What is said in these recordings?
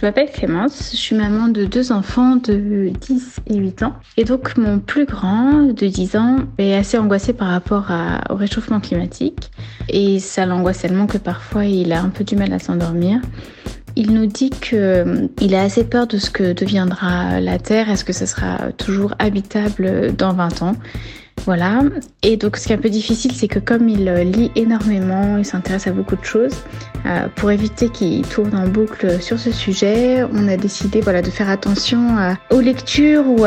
je m'appelle Clémence, je suis maman de deux enfants de 10 et 8 ans. Et donc mon plus grand de 10 ans est assez angoissé par rapport au réchauffement climatique. Et ça l'angoisse tellement que parfois il a un peu du mal à s'endormir. Il nous dit qu'il euh, a assez peur de ce que deviendra la Terre. Est-ce que ce sera toujours habitable dans 20 ans? Voilà. Et donc, ce qui est un peu difficile, c'est que comme il euh, lit énormément, il s'intéresse à beaucoup de choses, euh, pour éviter qu'il tourne en boucle sur ce sujet, on a décidé voilà, de faire attention aux lectures ou,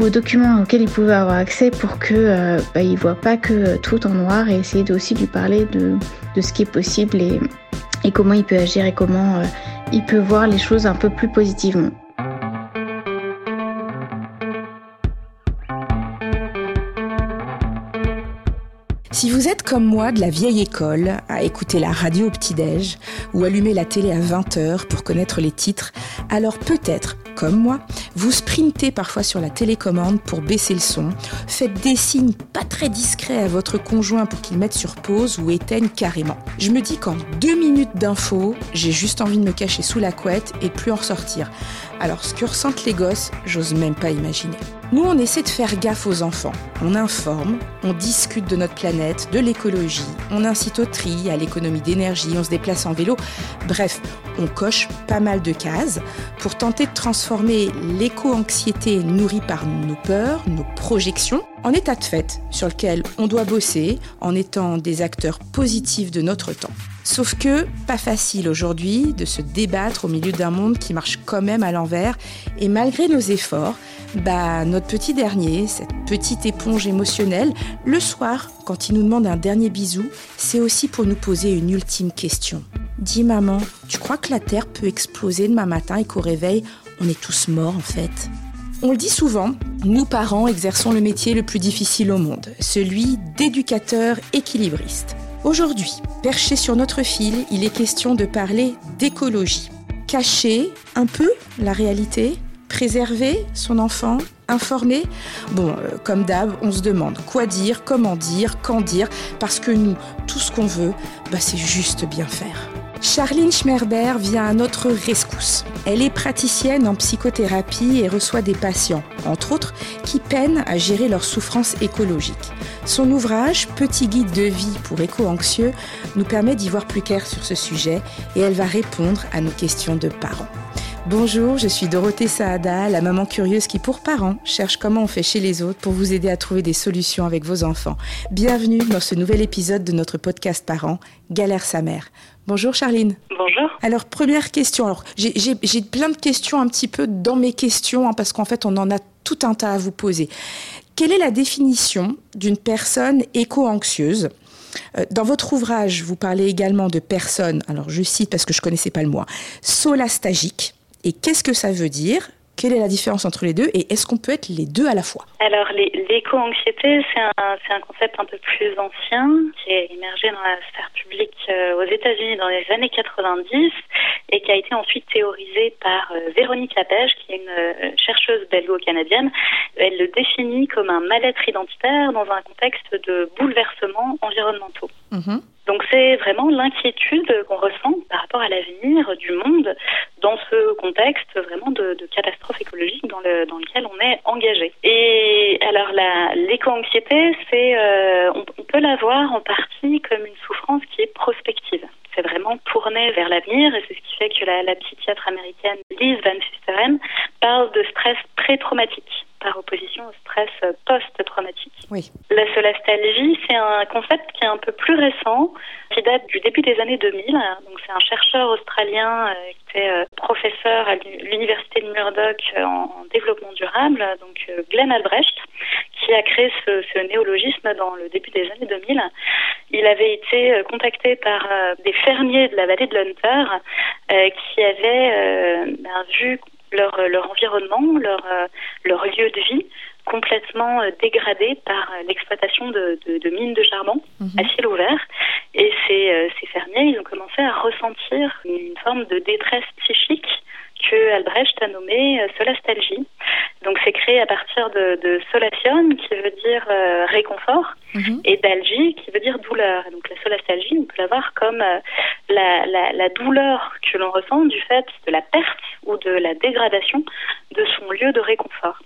aux documents auxquels il pouvait avoir accès pour que euh, bah, il voit pas que tout en noir et essayer aussi de lui parler de, ce qui est possible et, comment il peut agir et comment il peut voir les choses un peu plus positivement. Si vous êtes comme moi de la vieille école, à écouter la radio au petit-déj ou allumer la télé à 20h pour connaître les titres, alors peut-être, comme moi, vous sprintez parfois sur la télécommande pour baisser le son, faites des signes pas très discrets à votre conjoint pour qu'il mette sur pause ou éteigne carrément. Je me dis qu'en deux minutes d'info, j'ai juste envie de me cacher sous la couette et plus en ressortir. Alors ce que ressentent les gosses, j'ose même pas imaginer. Nous, on essaie de faire gaffe aux enfants. On informe, on discute de notre planète, de l'écologie, on incite au tri, à l'économie d'énergie, on se déplace en vélo. Bref, on coche pas mal de cases pour tenter de transformer l'éco-anxiété nourrie par nos peurs, nos projections, en état de fait sur lequel on doit bosser en étant des acteurs positifs de notre temps. Sauf que, pas facile aujourd'hui de se débattre au milieu d'un monde qui marche quand même à l'envers. Et malgré nos efforts, bah, notre petit dernier, cette petite éponge émotionnelle, le soir, quand il nous demande un dernier bisou, c'est aussi pour nous poser une ultime question. Dis maman, tu crois que la Terre peut exploser demain matin et qu'au réveil, on est tous morts en fait? On le dit souvent, nous parents exerçons le métier le plus difficile au monde, celui d'éducateur équilibriste. Aujourd'hui, perché sur notre fil, il est question de parler d'écologie. Cacher un peu la réalité, préserver son enfant, informer Bon, euh, comme d'hab, on se demande quoi dire, comment dire, quand dire, parce que nous, tout ce qu'on veut, bah, c'est juste bien faire. Charline Schmerber vient à notre rescousse. Elle est praticienne en psychothérapie et reçoit des patients, entre autres, qui peinent à gérer leur souffrance écologique. Son ouvrage, Petit guide de vie pour éco-anxieux, nous permet d'y voir plus clair sur ce sujet et elle va répondre à nos questions de parents. Bonjour, je suis Dorothée Saada, la maman curieuse qui, pour parents, cherche comment on fait chez les autres pour vous aider à trouver des solutions avec vos enfants. Bienvenue dans ce nouvel épisode de notre podcast Parents, Galère sa mère. Bonjour Charline. Bonjour. Alors première question. Alors j'ai plein de questions un petit peu dans mes questions hein, parce qu'en fait on en a tout un tas à vous poser. Quelle est la définition d'une personne éco-anxieuse? Euh, dans votre ouvrage, vous parlez également de personnes, alors je cite parce que je connaissais pas le mot, hein, solastagiques. Et qu'est-ce que ça veut dire? Quelle est la différence entre les deux? Et est-ce qu'on peut être les deux à la fois? Alors, l'éco-anxiété, c'est un, un, concept un peu plus ancien qui est émergé dans la sphère publique euh, aux États-Unis dans les années 90 et qui a été ensuite théorisé par euh, Véronique Lapège, qui est une euh, chercheuse belgo-canadienne. Elle le définit comme un mal-être identitaire dans un contexte de bouleversements environnementaux. Mm-hmm. Donc c'est vraiment l'inquiétude qu'on ressent par rapport à l'avenir du monde dans ce contexte vraiment de, catastrophe écologique dans, le, dans lequel on est engagé. Et alors l'éco-anxiété, euh, on, peut la voir en partie comme une souffrance qui est prospective. C'est vraiment tourné vers l'avenir et c'est ce qui fait que la, la psychiatre américaine Liz Van Fisteren parle de stress pré-traumatique par opposition au stress post-traumatique. Oui. La solastalgie, c'est un concept qui est un peu plus récent, qui date du début des années 2000. Donc c'est un chercheur australien euh, qui était euh, professeur à l'université de Murdoch euh, en, développement durable, donc Glenn Albrecht, qui a créé ce, néologisme dans le début des années 2000. Il avait été contacté par des fermiers de la vallée de l'Hunter qui avaient ben, vu leur, euh, leur environnement, leur, euh, leur lieu de vie complètement euh, dégradé par l'exploitation de, de, mines de charbon mhm. à ciel ouvert. Et ces, ces fermiers, ils ont commencé à ressentir une forme de détresse psychique que Albrecht a nommée solastalgie. Donc c'est créé à partir de, de solation qui veut dire réconfort mhm. et d'algie qui veut dire douleur. Et donc la solastalgie, on peut la voir comme la, la, la, douleur que l'on ressent du fait de la perte ou de la dégradation de son lieu de réconfort.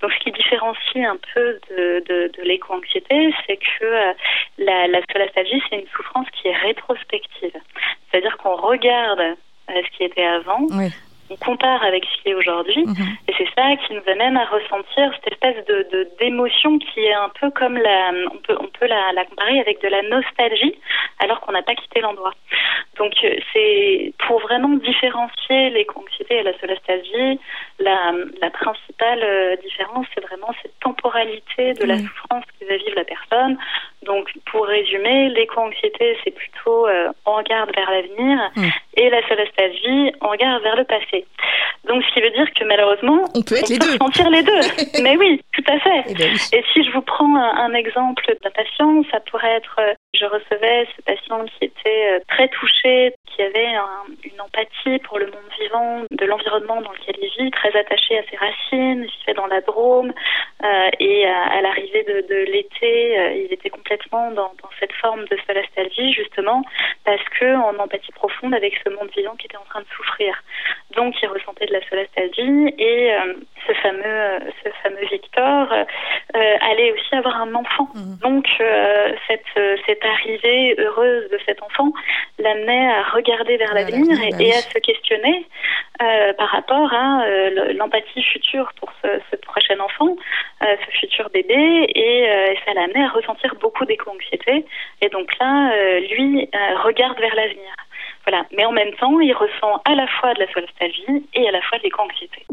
Donc ce qui différencie un peu de, de, de l'éco-anxiété, c'est que la, la solastalgie, c'est une souffrance qui est rétrospective. C'est-à-dire qu'on regarde euh, ce qui était avant, on compare avec ce qui est aujourd'hui, mhm. et c'est ça qui nous amène à ressentir cette espèce de d'émotion qui est un peu comme la, on peut on peut la, la comparer avec de la nostalgie, alors qu'on n'a pas quitté l'endroit. Donc euh, c'est pour vraiment différencier l'éco-anxiété et la solastalgie, la, la principale euh, différence, c'est vraiment cette temporalité de la souffrance que va vivre la personne. Donc pour résumer, l'éco-anxiété, c'est plutôt euh, on regarde vers l'avenir, et la solastalgie, on regarde vers le passé. Donc, ce qui veut dire que malheureusement, on peut, être les deux. sentir les deux. Mais oui, tout à fait. Eh ben et, si je vous prends un, exemple d'un patient, ça pourrait être, euh, je recevais ce patient qui était euh, très touché, qui avait une empathie pour le monde vivant, de l'environnement dans lequel il vit, très attaché à ses racines, il fait dans la Drôme, et à, l'arrivée de, de l'été, il était complètement dans, cette forme de solastalgie, justement, parce que en empathie profonde avec ce monde vivant qui était en train de souffrir. Donc, il ressentait de la solastalgie et euh, ce fameux, ce fameux Victor euh, allait aussi avoir un enfant. Mhm. Donc, euh, cette, cette arrivée heureuse de cet enfant l'amenait à regarder vers l'avenir et, bah et, à se questionner par rapport à l'empathie future pour ce, ce prochain enfant, ce futur bébé, et, ça l'amenait à ressentir beaucoup d'éco-anxiété. Et donc là, lui regarde vers l'avenir. Voilà. Mais en même temps, il ressent à la fois de la nostalgie et à la fois de l'éco-anxiété.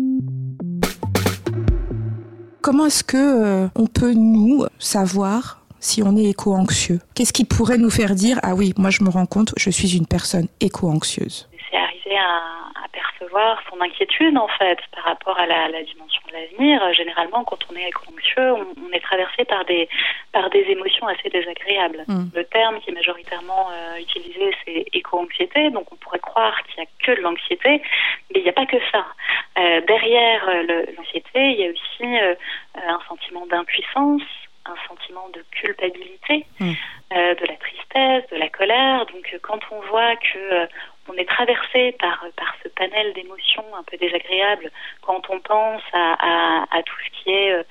Comment est-ce que euh, on peut nous savoir si on est éco-anxieux? Qu'est-ce qui pourrait nous faire dire ah oui, moi je me rends compte, je suis une personne éco-anxieuse? Percevoir son inquiétude en fait par rapport à la, dimension de l'avenir. Généralement, quand on est éco-anxieux, on, est traversé par des par des émotions assez désagréables. Mm. Le terme qui est majoritairement euh, utilisé, c'est éco-anxiété. Donc, on pourrait croire qu'il n'y a que de l'anxiété, mais il n'y a pas que ça. Euh, derrière euh, l'anxiété, il y a aussi un sentiment d'impuissance, un sentiment de culpabilité, mm. de la tristesse, de la colère. Donc, quand on voit que on est traversé par, par ce panel d'émotions un peu désagréables quand on pense à, à, tout ce qui est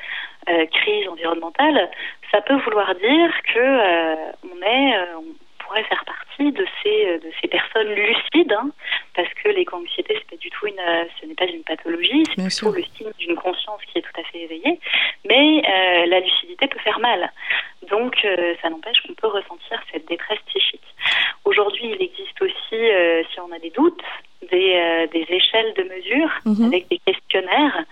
euh, crise environnementale, ça peut vouloir dire que euh, on est, euh, on pourrait faire partie de ces de ces personnes lucides, hein, parce que l'éco-anxiété c'est pas du tout une, ce n'est pas une pathologie, c'est plutôt le signe d'une conscience qui est tout à fait éveillée, mais la lucidité peut faire mal. Donc ça n'empêche qu'on peut ressentir cette détresse psychique. Aujourd'hui, il existe aussi, si on a des doutes, des, des échelles de mesure mhm. avec des questionnaires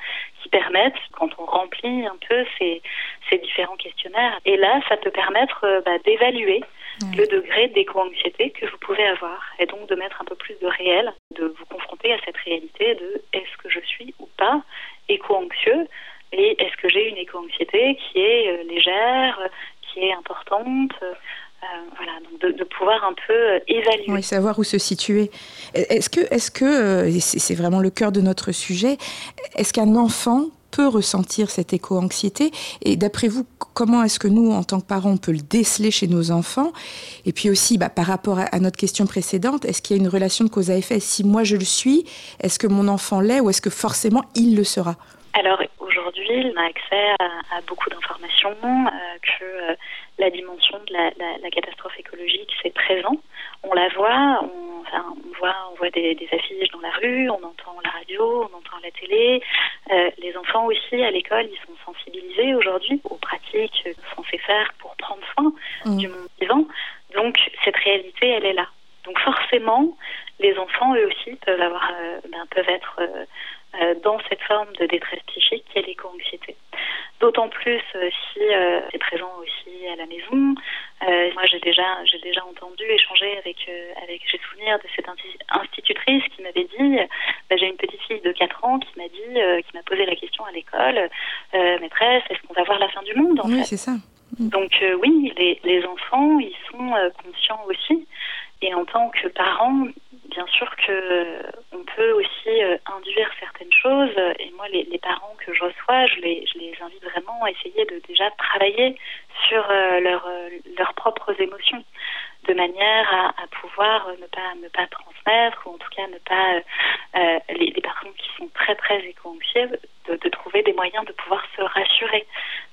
qui permettent, quand on remplit un peu ces, ces différents questionnaires, et là, ça peut permettre euh, bah, d'évaluer le degré d'éco-anxiété que vous pouvez avoir, et donc de mettre un peu plus de réel, de vous confronter à cette réalité de est-ce que je suis ou pas éco-anxieux, et est-ce que j'ai une éco-anxiété qui est euh, légère, qui est importante, euh, voilà, donc de, pouvoir un peu euh, évaluer. Oui, savoir où se situer. Est-ce que, est-ce que, euh, c'est vraiment le cœur de notre sujet, est-ce qu'un enfant peut ressentir cette éco-anxiété? Et d'après vous, comment est-ce que nous, en tant que parents, on peut le déceler chez nos enfants? Et puis aussi, bah, par rapport à, notre question précédente, est-ce qu'il y a une relation de cause à effet? Si moi je le suis, est-ce que mon enfant l'est ou est-ce que forcément il le sera? Alors aujourd'hui, on a accès à, beaucoup d'informations, que la dimension de la, catastrophe écologique, c'est présent. On la voit, on, voit, on voit des, affiches dans la rue, on entend la radio, on entend la télé. Euh, les enfants aussi à l'école, ils sont sensibilisés aujourd'hui aux pratiques censées faire pour prendre soin mmh. du monde vivant. Donc cette réalité, elle est là. Donc forcément, les enfants, eux aussi, peuvent avoir, euh, ben, peuvent être euh, dans cette forme de détresse psychique qui est l'éco-anxiété. D'autant plus euh, si euh, c'est présent aussi à la maison. moi, j'ai déjà, j'ai déjà entendu échanger avec, avec j'ai souvenir de cette institutrice qui m'avait dit, bah, j'ai une petite fille de 4 ans qui m'a dit, qui m'a posé la question à l'école, maîtresse, est-ce qu'on va voir la fin du monde en Oui, c'est ça. Mm. Donc oui, les, les enfants, ils sont conscients aussi. Et en tant que parents, bien sûr que on peut aussi induire certaines choses. Et moi, les, parents que je reçois, je les, je les invite vraiment à essayer de déjà travailler sur leur, leurs propres émotions de manière à, pouvoir ne pas ne pas transmettre ou en tout cas ne pas euh, les, personnes qui sont très très éco-anxieuses de, trouver des moyens de pouvoir se rassurer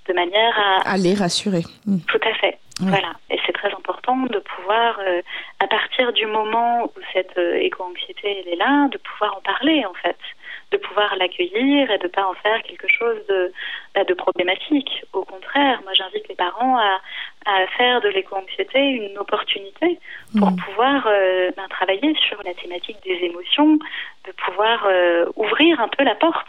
de manière à à les rassurer. Mm. Tout à fait. Voilà. Et c'est très important de pouvoir, euh, à partir du moment où éco-anxiété elle est là, de pouvoir en parler en fait de pouvoir l'accueillir et de ne pas en faire quelque chose de, bah, de problématique. Au contraire, moi j'invite les parents à, à faire de l'éco-anxiété une opportunité pour mmh. pouvoir euh, ben, travailler sur la thématique des émotions, de pouvoir euh, ouvrir un peu la porte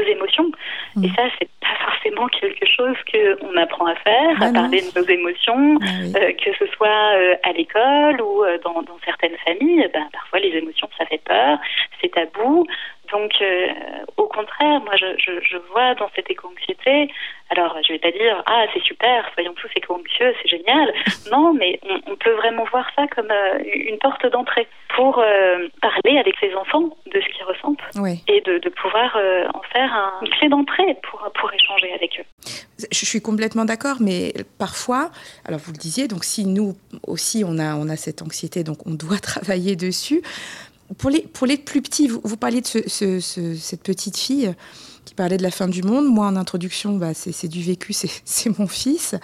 aux émotions. Et mmh. ça, c'est pas forcément quelque chose qu'on apprend à faire, à ah parler de nos émotions, ah euh, que ce soit à l'école ou dans, dans, certaines familles. Ben, parfois, les émotions, ça fait peur, c'est tabou. Donc, euh, au contraire, moi, je, je, je, vois dans cette éco-anxiété, alors je vais pas dire, ah, c'est super, soyons tous éco-anxieux, c'est génial. Non, mais on, on, peut vraiment voir ça comme euh, une porte d'entrée pour euh, parler avec les enfants de ce qu'ils ressentent et de, de pouvoir en faire un, une clé d'entrée pour, pour échanger avec eux. Je suis complètement d'accord, mais parfois, alors vous le disiez, donc si nous aussi on a, on a cette anxiété, donc on doit travailler dessus pour les, plus petits, vous, parliez de ce, cette petite fille qui parlait de la fin du monde. Moi, en introduction, bah, c'est du vécu, c'est mon fils.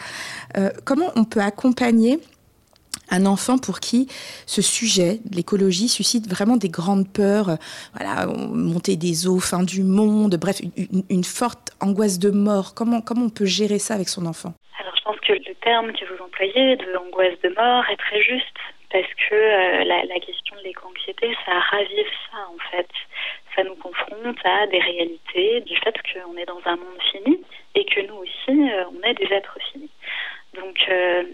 Euh, comment on peut accompagner un enfant pour qui ce sujet, l'écologie, suscite vraiment des grandes peurs, voilà, monter des eaux, fin du monde, bref, une, une, forte angoisse de mort. Comment, comment on peut gérer ça avec son enfant? Alors, je pense que le terme que vous employez de angoisse de mort est très juste parce que euh, la, question de l'éco-anxiété, ça ravive ça en fait. Ça nous confronte à des réalités du fait qu'on est dans un monde fini et que nous aussi, euh, on est des êtres finis. Donc, euh,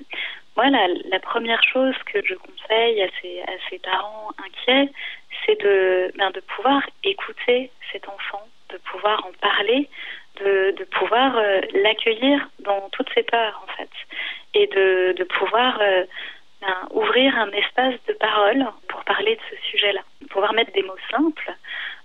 voilà, la première chose que je conseille à ces, parents inquiets, c'est de, ben, de pouvoir écouter cet enfant, de pouvoir en parler, de, pouvoir l'accueillir dans toutes ses peurs en fait, et de pouvoir ouvrir un espace de parole pour parler de ce sujet-là, pouvoir mettre des mots simples.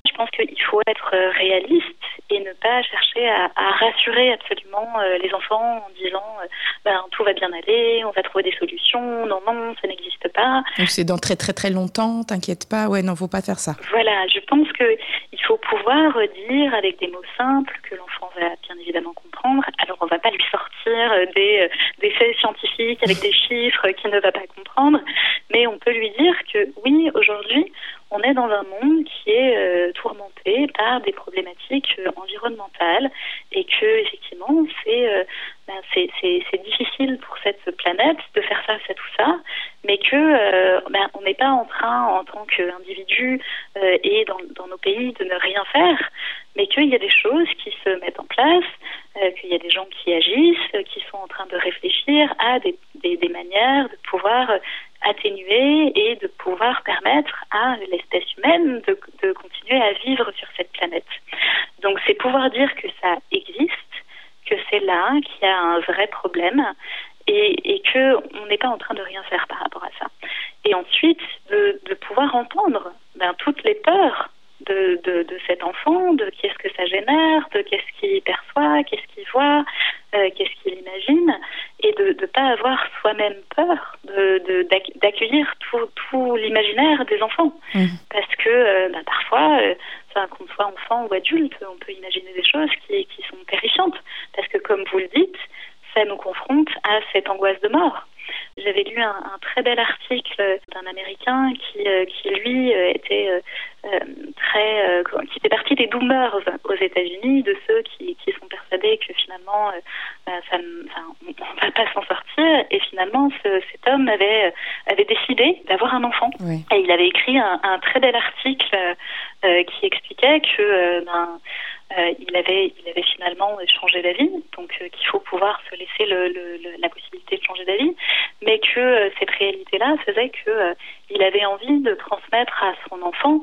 Je pense qu'il faut être réaliste et ne pas chercher à, rassurer absolument euh, les enfants en disant euh, ben, tout va bien aller, on va trouver des solutions, non, non, ça n'existe pas. Donc c'est dans très très très longtemps, t'inquiète pas, ouais, non, faut pas faire ça. Voilà, je pense qu'il faut pouvoir dire avec des mots simples que l'enfant va bien évidemment comprendre. Alors on va pas lui sortir des, des faits scientifiques avec des chiffres qu'il ne va pas comprendre, mais on peut lui dire que oui, aujourd'hui, on est dans un monde qui est euh, tourmenté par des problématiques euh, environnementales et que effectivement c'est euh, ben, c'est difficile pour cette planète de faire face à tout ça, mais que ben, on n'est pas en train en tant qu'individu et dans, nos pays de ne rien faire, mais qu'il y a des choses qui se mettent en place, qu'il y a des gens qui agissent, qui sont en train de réfléchir à des manières de pouvoir atténuer et de pouvoir permettre à l'espèce humaine de, de, continuer à vivre sur cette planète. Donc c'est pouvoir dire que ça existe, que c'est là, qu'il y a un vrai problème et, et qu'on n'est pas en train de rien faire par rapport à ça. Et ensuite de, de pouvoir entendre ben, toutes les peurs de, de, de, cet enfant, de qu'est-ce que ça génère, de qu'est-ce qu'il perçoit, qu'est-ce qu'il voit, euh, qu'est-ce qu'il imagine, et de ne pas avoir soi-même peur d'accueillir tout, tout l'imaginaire des enfants. Mmh. Parce que euh, bah, parfois, euh, qu'on soit enfant ou adulte, on peut imaginer des choses qui, qui sont terrifiantes. Parce que comme vous le dites, ça nous confronte à cette angoisse de mort. J'avais lu un, un, très bel article d'un Américain qui, euh, qui lui euh, était euh, très, qui fait partie des doomers aux États-Unis, de ceux qui, qui sont persuadés que finalement bah, ça, enfin, on ne va pas s'en sortir. Et finalement, ce, cet homme avait avait décidé d'avoir un enfant. Oui. Et il avait écrit un, un très bel article qui expliquait que ben, euh, il, avait, il avait finalement changé d'avis, donc euh, qu'il faut pouvoir se laisser le, le, la possibilité de changer d'avis, mais que euh, cette réalité-là faisait que il avait envie de transmettre à son enfant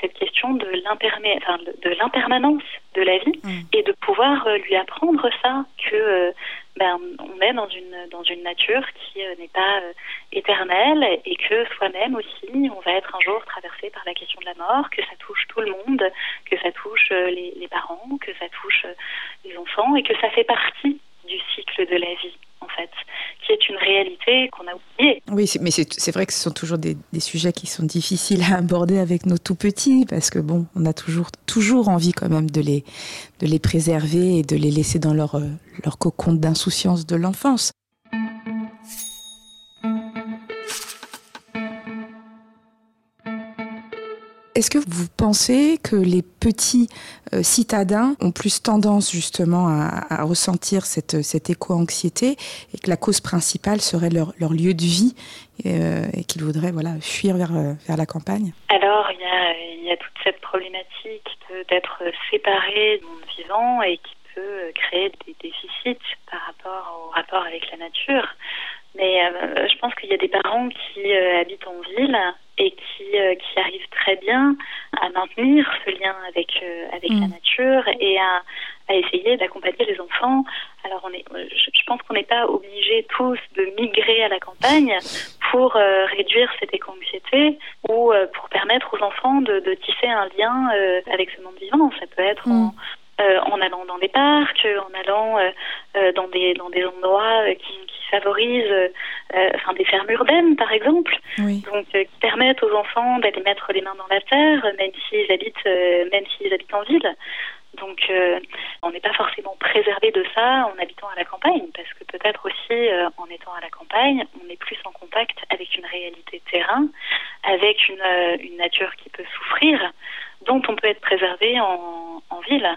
cette question de l'impermanence de la vie mmh. et de pouvoir lui apprendre ça, que ben, on est dans une, dans une nature qui n'est pas éternelle et que soi-même aussi, on va être un jour traversé par la question de la mort, que ça touche tout le monde, que ça touche les, les parents, que ça touche les enfants et que ça fait partie du cycle de la vie en fait, qui est une réalité qu'on a oubliée. Oui, mais c'est vrai que ce sont toujours des, sujets qui sont difficiles à aborder avec nos tout petits, parce que bon, on a toujours, toujours envie quand même de les, de les préserver et de les laisser dans leur, euh, leur cocon d'insouciance de l'enfance. Est-ce que vous pensez que les petits euh, citadins ont plus tendance justement à, ressentir cette, cette éco-anxiété et que la cause principale serait leur, leur lieu de vie euh, et qu'ils voudraient voilà, fuir vers, euh, vers la campagne? Alors, il y a, toute cette problématique d'être séparé du monde vivant et qui peut créer des déficits par rapport au rapport avec la nature. Mais je pense qu'il y a des parents qui habitent en ville et qui, euh, qui arrivent très bien à maintenir ce lien avec, avec la mm. nature et à, à essayer d'accompagner les enfants. Alors, on est, je, pense qu'on n'est pas obligés tous de migrer à la campagne pour réduire cette éco-anxiété ou pour permettre aux enfants de, de tisser un lien avec ce monde vivant. Ça peut être en mm. Euh, en allant dans des parcs, en allant euh, euh, dans des dans des endroits qui, qui favorisent, enfin des fermes urbaines par exemple, donc qui permettent aux enfants d'aller mettre les mains dans la terre, même s'ils habitent même s'ils habitent en ville. Donc, on n'est pas forcément préservé de ça en habitant à la campagne, parce que peut-être aussi, en étant à la campagne, on est plus en contact avec une réalité terrain, avec une, une nature qui peut souffrir, dont on peut être préservé en, en ville.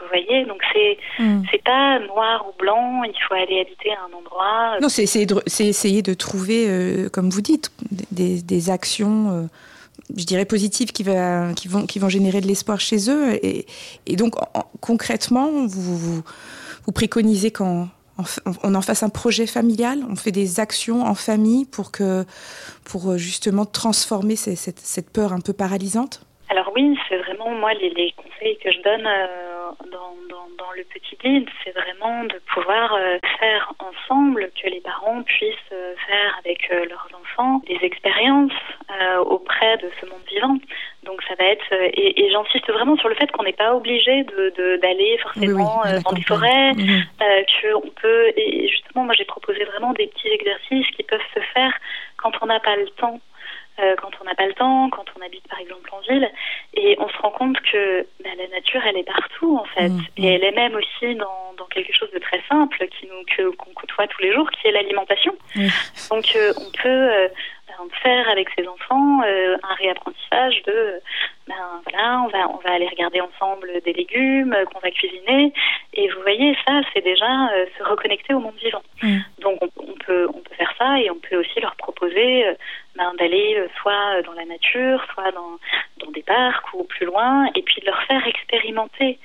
Vous voyez, donc c'est hmm. c'est pas noir ou blanc. Il faut aller habiter à un endroit. Non, c'est essayer de c'est essayer de trouver, euh, comme vous dites, des, des actions. Euh, je dirais positives qui, va, qui, vont, qui vont générer de l'espoir chez eux. Et, et donc, concrètement, vous, vous, vous préconisez qu'on on en fasse un projet familial, on fait des actions en famille pour, que, pour euh, justement transformer cette, cette peur un peu paralysante? Alors oui, c'est vraiment moi les, les, conseils que je donne euh, dans, dans, dans, le petit guide, c'est vraiment de pouvoir euh, faire ensemble que les parents puissent euh, faire avec leurs enfants des expériences auprès de ce monde vivant. Donc ça va être et, et j'insiste vraiment sur le fait qu'on n'est pas obligé de d'aller forcément dans des forêts, qu'on peut et justement moi j'ai proposé vraiment des petits exercices qui peuvent se faire quand on n'a pas le temps. Euh, quand on n'a pas le temps, quand on habite par exemple en ville. Et on se rend compte que bah, la nature, elle est partout en fait. Mm, et mm. elle est même aussi dans, dans, quelque chose de très simple qui nous qu'on côtoie tous les jours, qui est l'alimentation. Donc euh, on peut euh, faire avec ses enfants euh, un réapprentissage de ben voilà on va on va aller regarder ensemble des légumes euh, qu'on va cuisiner et vous voyez ça c'est déjà euh, se reconnecter au monde vivant mm. donc on, peut on peut faire ça et on peut aussi leur proposer ben, d'aller soit dans la nature soit dans dans des parcs ou plus loin et puis de leur faire expérimenter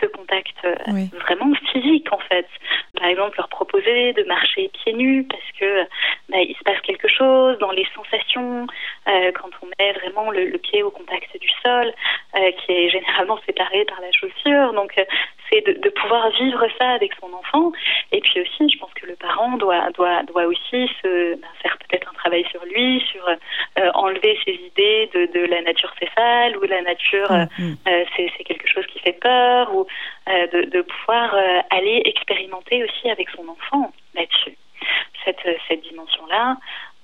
ce contact euh, vraiment physique en fait. Par exemple, leur proposer de marcher pieds nus parce que bah, il se passe quelque chose dans les sensations euh, quand on met vraiment le, pied au contact du sol, euh, qui est généralement séparé par la chaussure. Donc c'est de, de, pouvoir vivre ça avec son enfant. Et puis aussi, je pense que le parent doit doit doit aussi se bah, faire peut-être un travail sur lui, sur enlever ses idées de, de la nature céphale ou la nature mm, mm. c'est quelque chose qui fait peur ou euh, de, de, pouvoir euh, aller expérimenter aussi avec son enfant là-dessus, cette, euh, cette dimension-là.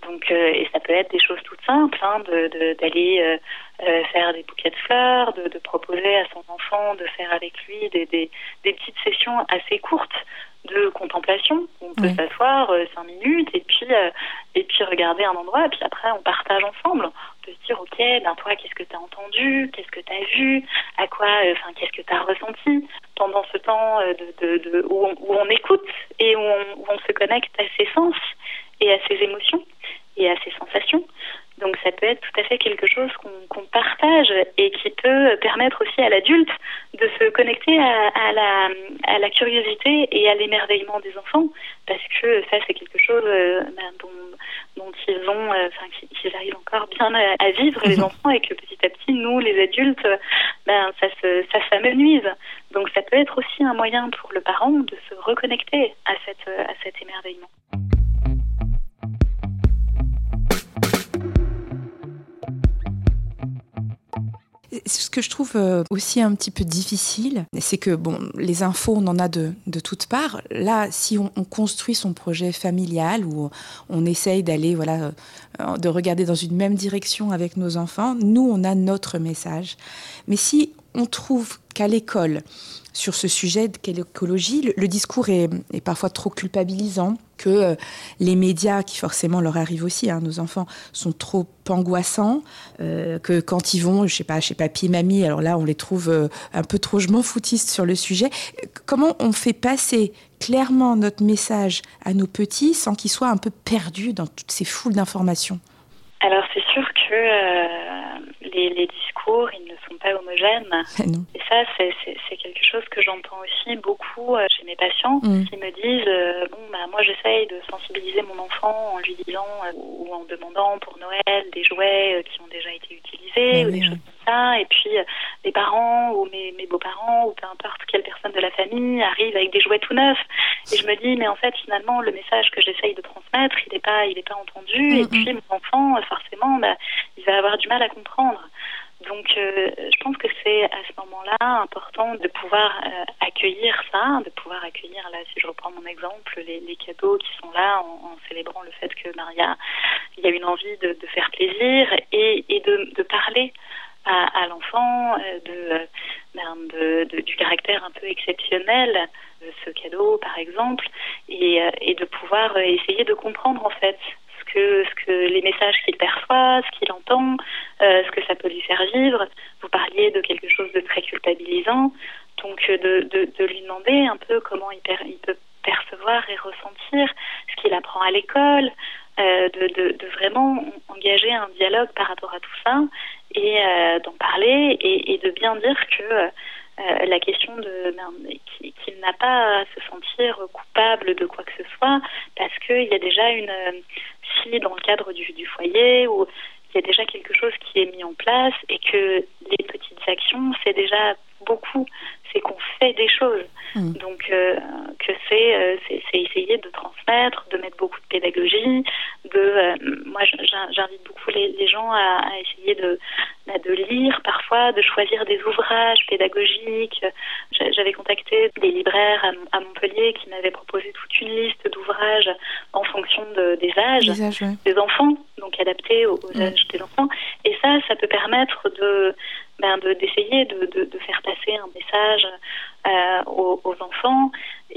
Donc, et ça peut être des choses toutes simples, hein, d'aller de, faire des bouquets de fleurs, de, de, proposer à son enfant de faire avec lui des, des, des petites sessions assez courtes de contemplation. On peut s'asseoir cinq minutes et puis et puis regarder un endroit et puis après on partage ensemble. Peut se dire ok ben toi qu'est-ce que tu as entendu? Qu'est-ce que tu as vu? À quoi euh, enfin qu'est-ce que tu as ressenti pendant ce temps euh, de, de, de où, on, où, on, écoute et où on, où on, se connecte à ses sens? Et à ses émotions et à ses sensations Donc ça peut être tout à fait quelque chose qu'on partage et qui peut permettre aussi à l'adulte de se connecter à, la, à la curiosité et à l'émerveillement des enfants, parce que ça c'est quelque chose euh, ben, dont, dont, ils ont, euh, enfin qu'ils arrivent encore bien à, vivre les mhm. enfants et que petit à petit nous les adultes, ben ça se ça s'amenuise. Donc ça peut être aussi un moyen pour le parent de se reconnecter à cette à cet émerveillement. Ce que je trouve euh, aussi un petit peu difficile, c'est que bon, les infos, on en a de, de toutes parts. Là, si on, construit son projet familial ou on essaye d'aller, voilà, euh, de regarder dans une même direction avec nos enfants, nous, on a notre message. Mais si on trouve qu'à l'école, sur ce sujet de l'écologie, le, discours est, parfois trop culpabilisant, que euh, les médias, qui forcément leur arrivent aussi, hein, nos enfants, sont trop angoissants, euh, que quand ils vont, je sais pas, chez papy, mamie, alors là, on les trouve euh, un peu trop je m'en foutiste sur le sujet. Comment on fait passer clairement notre message à nos petits sans qu'ils soient un peu perdus dans toutes ces foules d'informations? Alors c'est sûr que les, les, discours, ils ne sont pas homogènes. Et ça, c'est quelque chose que j'entends aussi beaucoup euh, chez mes patients mm. qui me disent euh, bon, bah, moi j'essaye de sensibiliser mon enfant en lui disant euh, ou en demandant pour Noël des jouets qui ont déjà été utilisés ou des choses ça. Et puis les parents ou mes, mes beaux-parents ou peu importe quelle personne de la famille arrive avec des jouets tout neufs. Et je me dis mais en fait finalement le message que j'essaye de transmettre, il n'est pas, il est pas entendu. Mm, et puis mon enfant forcément, bah, il va avoir du mal à comprendre. Donc, euh, je pense que c'est à ce moment-là important de pouvoir euh, accueillir ça, de pouvoir accueillir, là, si je reprends mon exemple, les, les cadeaux qui sont là en, célébrant le fait que Maria, il y a une envie de, de faire plaisir et, et de, de, parler à, l'enfant euh, ben, de, du caractère un peu exceptionnel de ce cadeau, par exemple, et, et de pouvoir essayer de comprendre en fait que, ce que les messages qu'il perçoit, ce qu'il entend, euh, ce que ça peut lui faire vivre. Vous parliez de quelque chose de très culpabilisant, donc euh, de, de, lui demander un peu comment il, il peut percevoir et ressentir ce qu'il apprend à l'école, euh, de, de, vraiment engager un dialogue par rapport à tout ça et euh, d'en parler et, et, de bien dire que euh, la question de qu'il n'a pas à se sentir coupable de quoi que ce soit parce qu'il y a déjà une si dans le cadre du, du foyer ou il y a déjà quelque chose qui est mis en place et que les petites actions c'est déjà beaucoup c'est qu'on fait des choses mmh. donc euh, que c'est euh, c'est essayer de transmettre de mettre beaucoup de pédagogie de euh, moi j'invite beaucoup les, les gens à, à, essayer de bah, de lire parfois de choisir des ouvrages pédagogiques j'avais contacté des libraires à, Montpellier qui m'avaient proposé toute une liste d'ouvrages en fonction de, des âges des, âges, ouais. des enfants donc adaptés aux, aux mmh. âges des enfants et ça ça peut permettre de ben d'essayer de, de, de, faire passer un message euh, aux, aux, enfants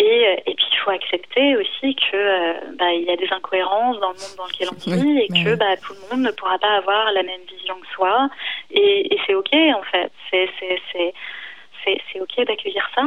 et, et puis il faut accepter aussi que euh, bah, il y a des incohérences dans le monde dans lequel on vit et que bah, tout le monde ne pourra pas avoir la même vision que soi. Et, et c'est ok en fait. C'est c'est c'est c'est ok d'accueillir ça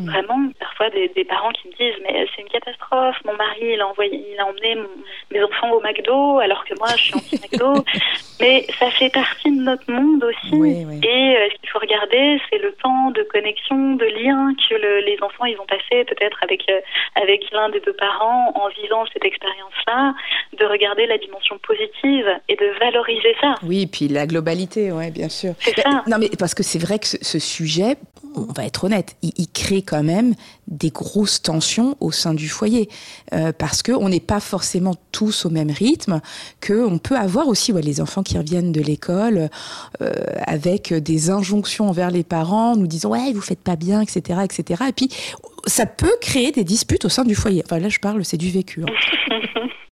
Mm. Vraiment, parfois des, des, parents qui me disent mais c'est une catastrophe. Mon mari il a envoyé, il a emmené mon, mes enfants au McDo alors que moi je suis anti McDo. mais ça fait partie de notre monde aussi. Oui, oui. Et euh, ce qu'il faut regarder, c'est le temps de connexion, de lien que le, les enfants ils ont passé peut-être avec euh, avec l'un des deux parents en vivant cette expérience-là, de regarder la dimension positive et de valoriser ça. Oui, puis la globalité, ouais, bien sûr. C'est ça. Non, mais parce que c'est vrai que ce, ce sujet, on va être honnête, il, crée quand même des grosses tensions au sein du foyer euh, parce que on n'est pas forcément tous au même rythme, que on peut avoir aussi les enfants qui reviennent de l'école euh, avec des injonctions envers les parents, nous disant ouais vous faites pas bien, etc., etc. Et puis ça peut créer des disputes au sein du foyer. Enfin là je parle, c'est du vécu. Hein.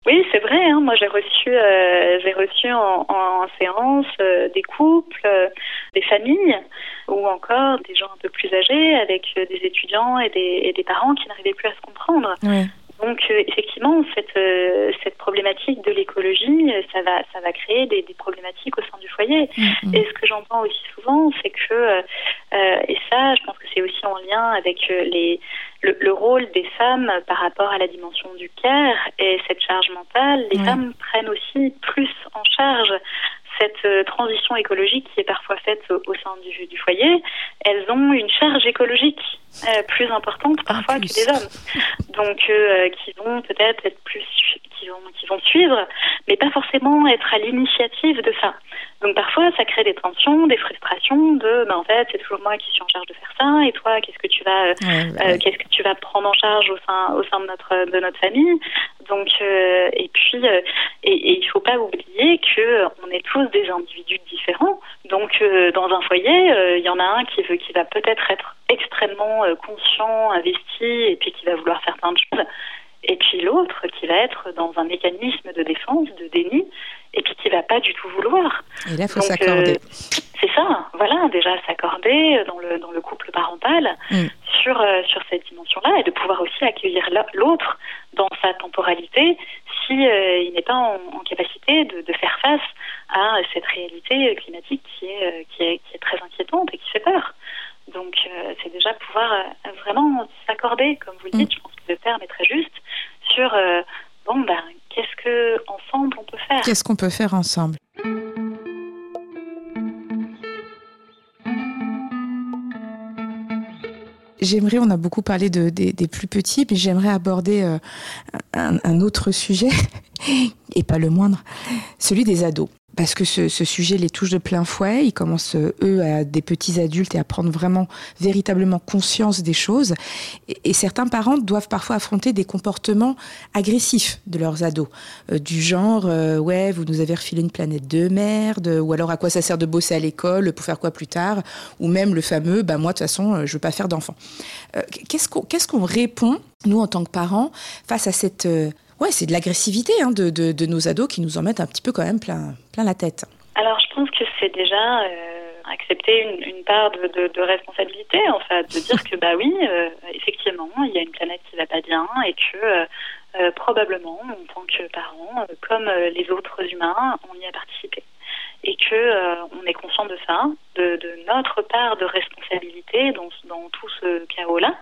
Oui, c'est vrai. Hein. Moi, j'ai reçu, euh, j'ai reçu en, en, en séance euh, des couples, euh, des familles, ou encore des gens un peu plus âgés, avec des étudiants et des, et des parents qui n'arrivaient plus à se comprendre. Ouais. Donc euh, effectivement, cette, euh, cette problématique de l'écologie, euh, ça va, ça va créer des, des, problématiques au sein du foyer. Mm -hmm. Et ce que j'entends aussi souvent, c'est que et ça, je pense que c'est aussi en lien avec les, le, rôle des femmes par rapport à la dimension du care et cette charge mentale. Les femmes prennent aussi plus en charge cette euh, transition écologique qui est parfois faite au, sein du, du, foyer, elles ont une charge écologique euh, plus importante parfois que les hommes. Donc, euh, qui vont peut-être être plus, qui vont, qui vont suivre, mais pas forcément être à l'initiative de ça. Donc parfois, ça crée des tensions, des frustrations de, ben, en fait, c'est toujours moi qui suis en charge de faire ça, et toi, qu'est-ce que tu vas, qu'est-ce que tu vas prendre en charge au sein, au sein de notre, de notre famille. Donc, et puis, et, et il faut pas oublier que on est tous des individus différents. Donc, euh, dans un foyer, euh, il y en a un qui veut, qui va peut-être être extrêmement euh, conscient, investi, et puis qui va vouloir faire plein de choses. Et puis l'autre qui va être dans un mécanisme de défense, de déni, et puis qui va pas du tout vouloir. Et là, il faut s'accorder. c'est ça, voilà, déjà s'accorder dans le, dans le couple parental mm. sur, sur cette dimension-là, et de pouvoir aussi accueillir l'autre dans sa temporalité si il n'est pas en, en capacité de, de, faire face à cette réalité climatique qui est, euh, qui est, qui est très inquiétante et qui fait peur. Donc euh, c'est déjà pouvoir euh, vraiment s'accorder, comme vous le dites, mm. je pense que le terme est très juste, sur bon ben qu'est-ce que ensemble on peut faire? Qu'est-ce qu'on peut faire ensemble? J'aimerais, on a beaucoup parlé de, des, plus petits, mais j'aimerais aborder un, un, autre sujet, et pas le moindre, celui des ados parce que ce, sujet les touche de plein fouet. Ils commencent, eux, à des petits adultes et à prendre vraiment, véritablement conscience des choses. Et, certains parents doivent parfois affronter des comportements agressifs de leurs ados, euh, du genre, euh, ouais, vous nous avez refilé une planète de merde, ou alors à quoi ça sert de bosser à l'école, pour faire quoi plus tard, ou même le fameux, bah moi, de toute façon, euh, je veux pas faire d'enfant. qu'est-ce qu'on répond, nous, en tant que parents, face à cette ouais, c'est de l'agressivité hein, de, de, nos ados qui nous en mettent un petit peu quand même plein, plein la tête. Alors, je pense que c'est déjà euh, accepter une, part de, responsabilité, en fait, de dire que, bah oui, euh, effectivement, il y a une planète qui va pas bien et que euh, probablement, en tant que parents, comme les autres humains, on y a participé. Et que on est conscient de ça, de, notre part de responsabilité dans tout ce chaos-là,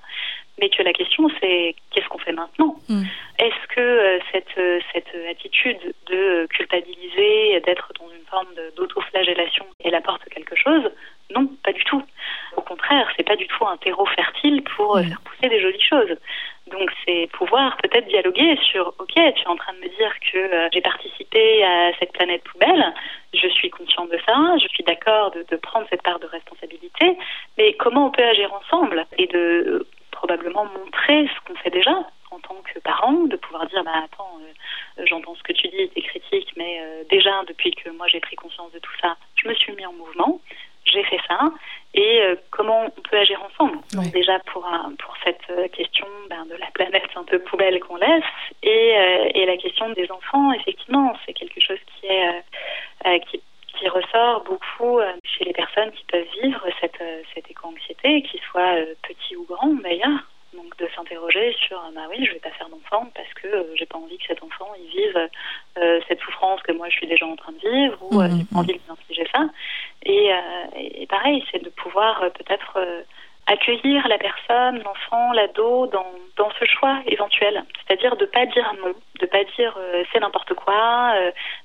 mais que la question c'est qu'est-ce qu'on fait maintenant mm. Est-ce que euh, cette, euh, cette attitude de culpabiliser, d'être dans une forme d'autoflagellation, elle apporte quelque chose Non, pas du tout. Au contraire, c'est pas du tout un terreau fertile pour euh, mm. faire pousser des jolies choses. Donc c'est pouvoir peut-être dialoguer sur OK, tu es en train de me dire que j'ai participé à cette planète poubelle, je suis conscient de ça, je suis d'accord de, de prendre cette part de responsabilité, mais comment on peut agir ensemble et de probablement montrer ce qu'on fait déjà en tant que parent, de pouvoir dire bah attends, euh, j'entends ce que tu dis, tes critiques, mais euh, déjà depuis que moi j'ai pris conscience de tout ça, je me suis mis en mouvement, j'ai fait ça, et euh, comment on peut agir ensemble? Donc déjà pour pour cette question ben, de la planète un peu poubelle qu'on laisse, et, et la question des enfants, effectivement, c'est quelque chose qui est qui qui ressort beaucoup chez les personnes qui peuvent vivre cette, cette éco-anxiété, qu'ils soient petits ou grands d'ailleurs. Donc de s'interroger sur bah oui, je vais pas faire d'enfant parce que euh, j'ai pas envie que cet enfant il vive euh, cette souffrance que moi je suis déjà en train de vivre ou euh, j'ai pas envie de ça. Et, et pareil, c'est de pouvoir peut-être accueillir la personne, l'enfant, l'ado dans, dans ce choix éventuel. C'est-à-dire de pas dire non, de pas dire c'est n'importe quoi,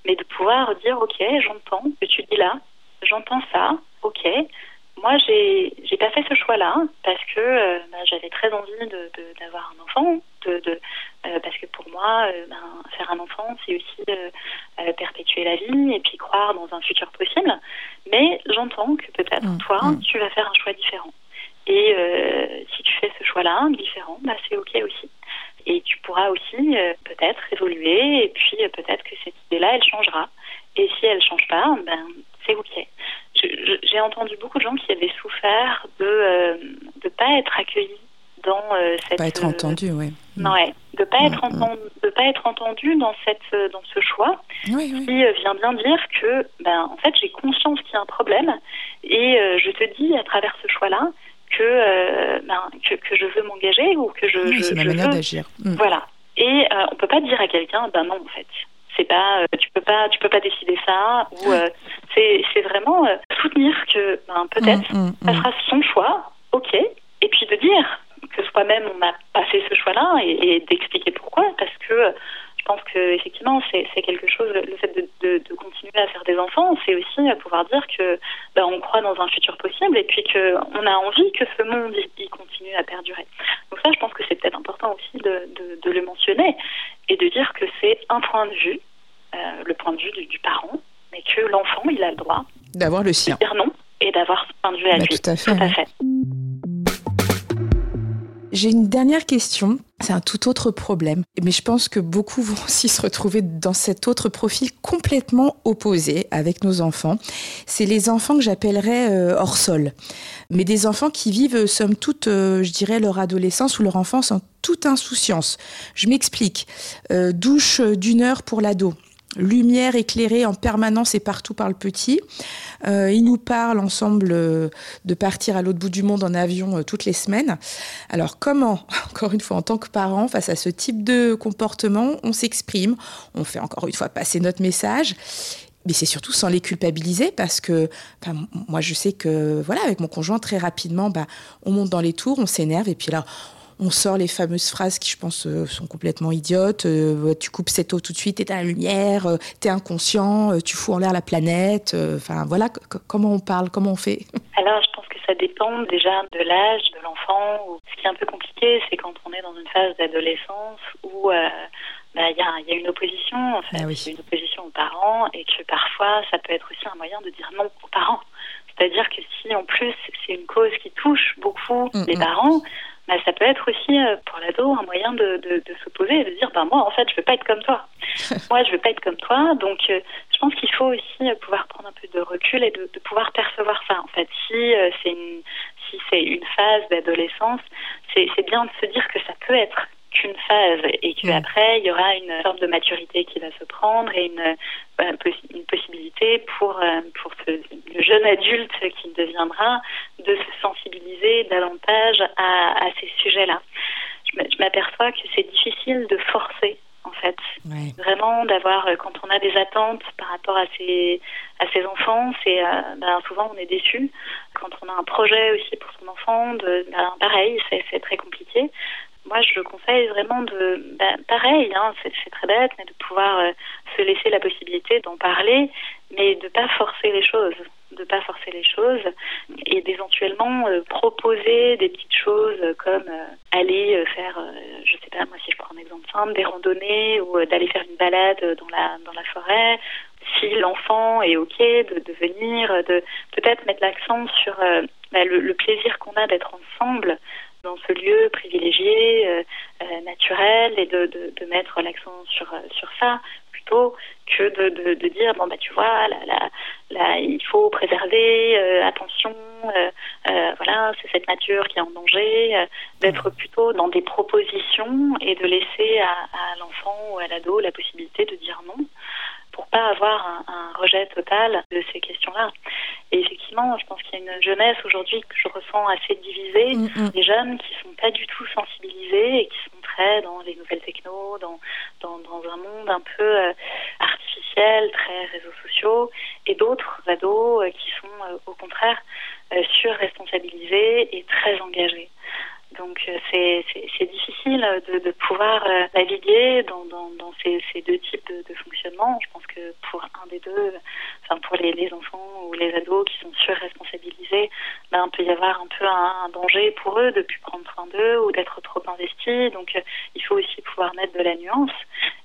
mais de pouvoir dire ok, j'entends ce que tu dis là, j'entends ça, ok, moi, j'ai j'ai pas fait ce choix-là parce que euh, bah, j'avais très envie de d'avoir un enfant, de, de euh, parce que pour moi, euh, ben, faire un enfant, c'est aussi perpétuer la vie et puis croire dans un futur possible. Mais j'entends que peut-être mmh, toi, mmh. tu vas faire un choix différent. Et si tu fais ce choix-là différent, bah, c'est ok aussi. Et tu pourras aussi peut-être évoluer et puis peut-être que cette idée-là, elle changera. Et si elle change pas, ben c'est ok j'ai entendu beaucoup de gens qui avaient souffert de ne euh, pas être accueillis dans euh, cette. Pas être entendu, oui. Ouais, de pas être mm, mm. entendu, de pas être entendu dans cette dans ce choix oui, oui. qui euh, vient bien dire que ben en fait j'ai conscience qu'il y a un problème et je te dis à travers ce choix-là que, ben, que, que je veux m'engager ou que je. c'est ma manière d'agir. Voilà. Et euh, on peut pas dire à quelqu'un ben non en fait c'est pas tu peux pas tu peux pas décider ça ou C'est vraiment soutenir que ben, peut-être mmh, mmh, ça sera son choix, ok, et puis de dire que soi-même on n'a pas fait ce choix-là et d'expliquer pourquoi, parce que pense que effectivement c'est quelque chose. Le fait de, continuer à faire des enfants, c'est aussi pouvoir dire que ben, on croit dans un futur possible et puis que on a envie que ce monde il, continue à perdurer. Donc ça, je pense que c'est peut-être important aussi de, le mentionner et de dire que c'est un point de vue, euh, le point de vue du, parent, mais que l'enfant il a le droit d'avoir le sien, de dire non et d'avoir ce point de vue à bah, lui. Tout à fait. Tout à fait. J'ai une dernière question. C'est un tout autre problème. Mais je pense que beaucoup vont aussi se retrouver dans cet autre profil complètement opposé avec nos enfants. C'est les enfants que j'appellerais euh, hors sol. Mais des enfants qui vivent, euh, somme toute, euh, je dirais, leur adolescence ou leur enfance en toute insouciance. Je m'explique. douche d'une heure pour l'ado lumière éclairée en permanence et partout par le petit. Euh, ils nous parlent ensemble euh, de partir à l'autre bout du monde en avion euh, toutes les semaines. Alors comment, encore une fois, en tant que parent, face à ce type de comportement, on s'exprime, on fait encore une fois passer notre message mais c'est surtout sans les culpabiliser parce que moi je sais que voilà avec mon conjoint très rapidement bah, on monte dans les tours on s'énerve et puis là on sort les fameuses phrases qui, je pense, euh, sont complètement idiotes. Euh, tu coupes cette eau tout de suite, t'es à la lumière, euh, t'es inconscient, tu fous en l'air la planète. Enfin, voilà comment on parle, comment on fait? Alors, je pense que ça dépend déjà de l'âge de l'enfant. Ce qui est un peu compliqué, c'est quand on est dans une phase d'adolescence où bah, il y, a, une opposition, en fait, ah une opposition aux parents, et que parfois, ça peut être aussi un moyen de dire non aux parents. C'est-à-dire que si en plus c'est une cause qui touche beaucoup mm, les mm. parents, bah, ça peut être aussi euh, pour l'ado un moyen de, de, de s'opposer et de dire bah, moi en fait je veux pas être comme toi. moi je veux pas être comme toi. Donc euh, je pense qu'il faut aussi euh, pouvoir prendre un peu de recul et de, de pouvoir percevoir ça en fait. Si c'est une si c'est une phase d'adolescence, c'est bien de se dire que ça peut être qu'une phase et qu'après, il y aura une forme de maturité qui va se prendre et une, une possibilité pour, pour le jeune adulte qui deviendra de se sensibiliser davantage à, à ces sujets-là. Je m'aperçois que c'est difficile de forcer en fait. Vraiment d'avoir, euh, quand on a des attentes par rapport à ses, à ses enfants, c'est ben, souvent on est déçu. Quand on a un projet aussi pour son enfant, de, ben, pareil, c'est très compliqué moi, je conseille vraiment de, ben, pareil, hein, c'est très bête, mais de pouvoir euh, se laisser la possibilité d'en parler, mais de pas forcer les choses, de pas forcer les choses, et d'éventuellement euh, proposer des petites choses comme euh, aller faire, je sais pas, moi si je prends un exemple simple, des randonnées ou d'aller faire une balade dans la dans la forêt. Si l'enfant est ok de, venir, de peut-être mettre l'accent sur ben, le, plaisir qu'on a d'être ensemble dans ce lieu privilégié, euh, euh, naturel, et de, de, mettre l'accent sur, euh, sur ça plutôt que de, de, dire bon bah tu vois là, là, là il faut préserver attention voilà c'est cette nature qui est en danger d'être plutôt dans des propositions et de laisser à, à l'enfant ou à l'ado la possibilité de dire non pour pas avoir un, un rejet total de ces questions-là. Et effectivement, je pense qu'il y a une jeunesse aujourd'hui que je ressens assez divisée, mm, mm. des jeunes qui sont pas du tout sensibilisés et qui sont très dans les nouvelles techno, dans, dans, dans un monde un peu euh, artificiel, très réseaux sociaux, d'autres ados euh, qui sont euh, au contraire surresponsabilisés et très engagés. Donc euh, c'est difficile de, pouvoir euh, naviguer dans, dans, ces, ces, deux types de, fonctionnement. Je pense que pour un des deux, enfin pour les, enfants ou les ados qui sont surresponsabilisés, ben, il peut y avoir un peu un, danger pour eux de plus prendre soin d'eux ou d'être trop investis. Donc euh, il faut aussi pouvoir mettre de la nuance.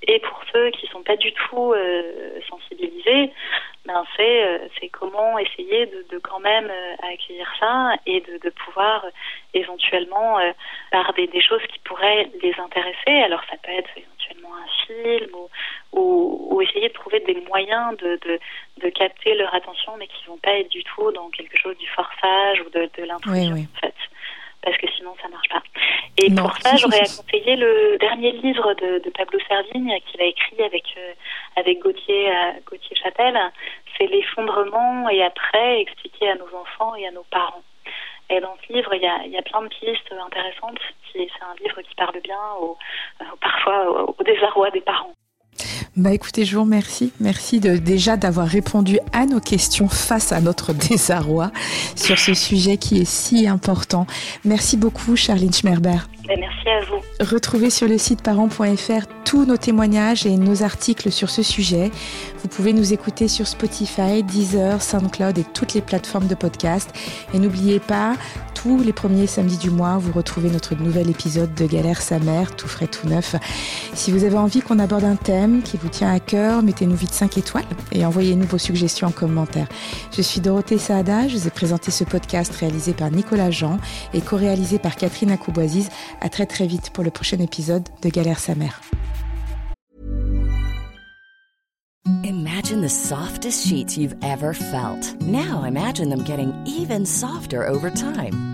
Et pour ceux qui sont pas du tout euh, sensibilisés, ben c'est c'est comment essayer de, de quand même accueillir ça et de, de pouvoir éventuellement euh, par des, des, choses qui pourraient les intéresser. Alors ça peut être éventuellement un film ou, ou, ou essayer de trouver des moyens de, de, de, capter leur attention mais qui vont pas être du tout dans quelque chose du forçage ou de, de l'intrusion en fait parce que sinon ça marche pas. Et pour ça, j'aurais à conseiller le dernier livre de, de Pablo Servigne qu'il a écrit avec euh, avec Gauthier euh, Gauthier Châtel. C'est l'effondrement et après expliquer à nos enfants et à nos parents. Et dans ce livre, il y a, il y a plein de pistes intéressantes. C'est un livre qui parle bien au, euh, parfois au, désarroi des parents. Bah écoutez, je vous remercie. Merci de, déjà d'avoir répondu à nos questions face à notre désarroi sur ce sujet qui est si important. Merci beaucoup, Charline Schmerber. Ben, merci à vous. Retrouvez sur le site parents.fr tous nos témoignages et nos articles sur ce sujet. Vous pouvez nous écouter sur Spotify, Deezer, SoundCloud et toutes les plateformes de podcast. Et n'oubliez pas, tous les premiers samedis du mois, vous retrouvez notre nouvel épisode de Galère sa mère, tout frais, tout neuf. Si vous avez envie qu'on aborde un thème qui vous tient à cœur, mettez-nous vite 5 étoiles et envoyez-nous vos suggestions en commentaire. Je suis Dorothée Saada, je vous ai présenté ce podcast réalisé par Nicolas Jean et co-réalisé par Catherine Acouboisiz. À très très vite pour le prochain épisode de Galère sa mère. Imagine the softest sheets you've ever felt. Now imagine them getting even softer over time.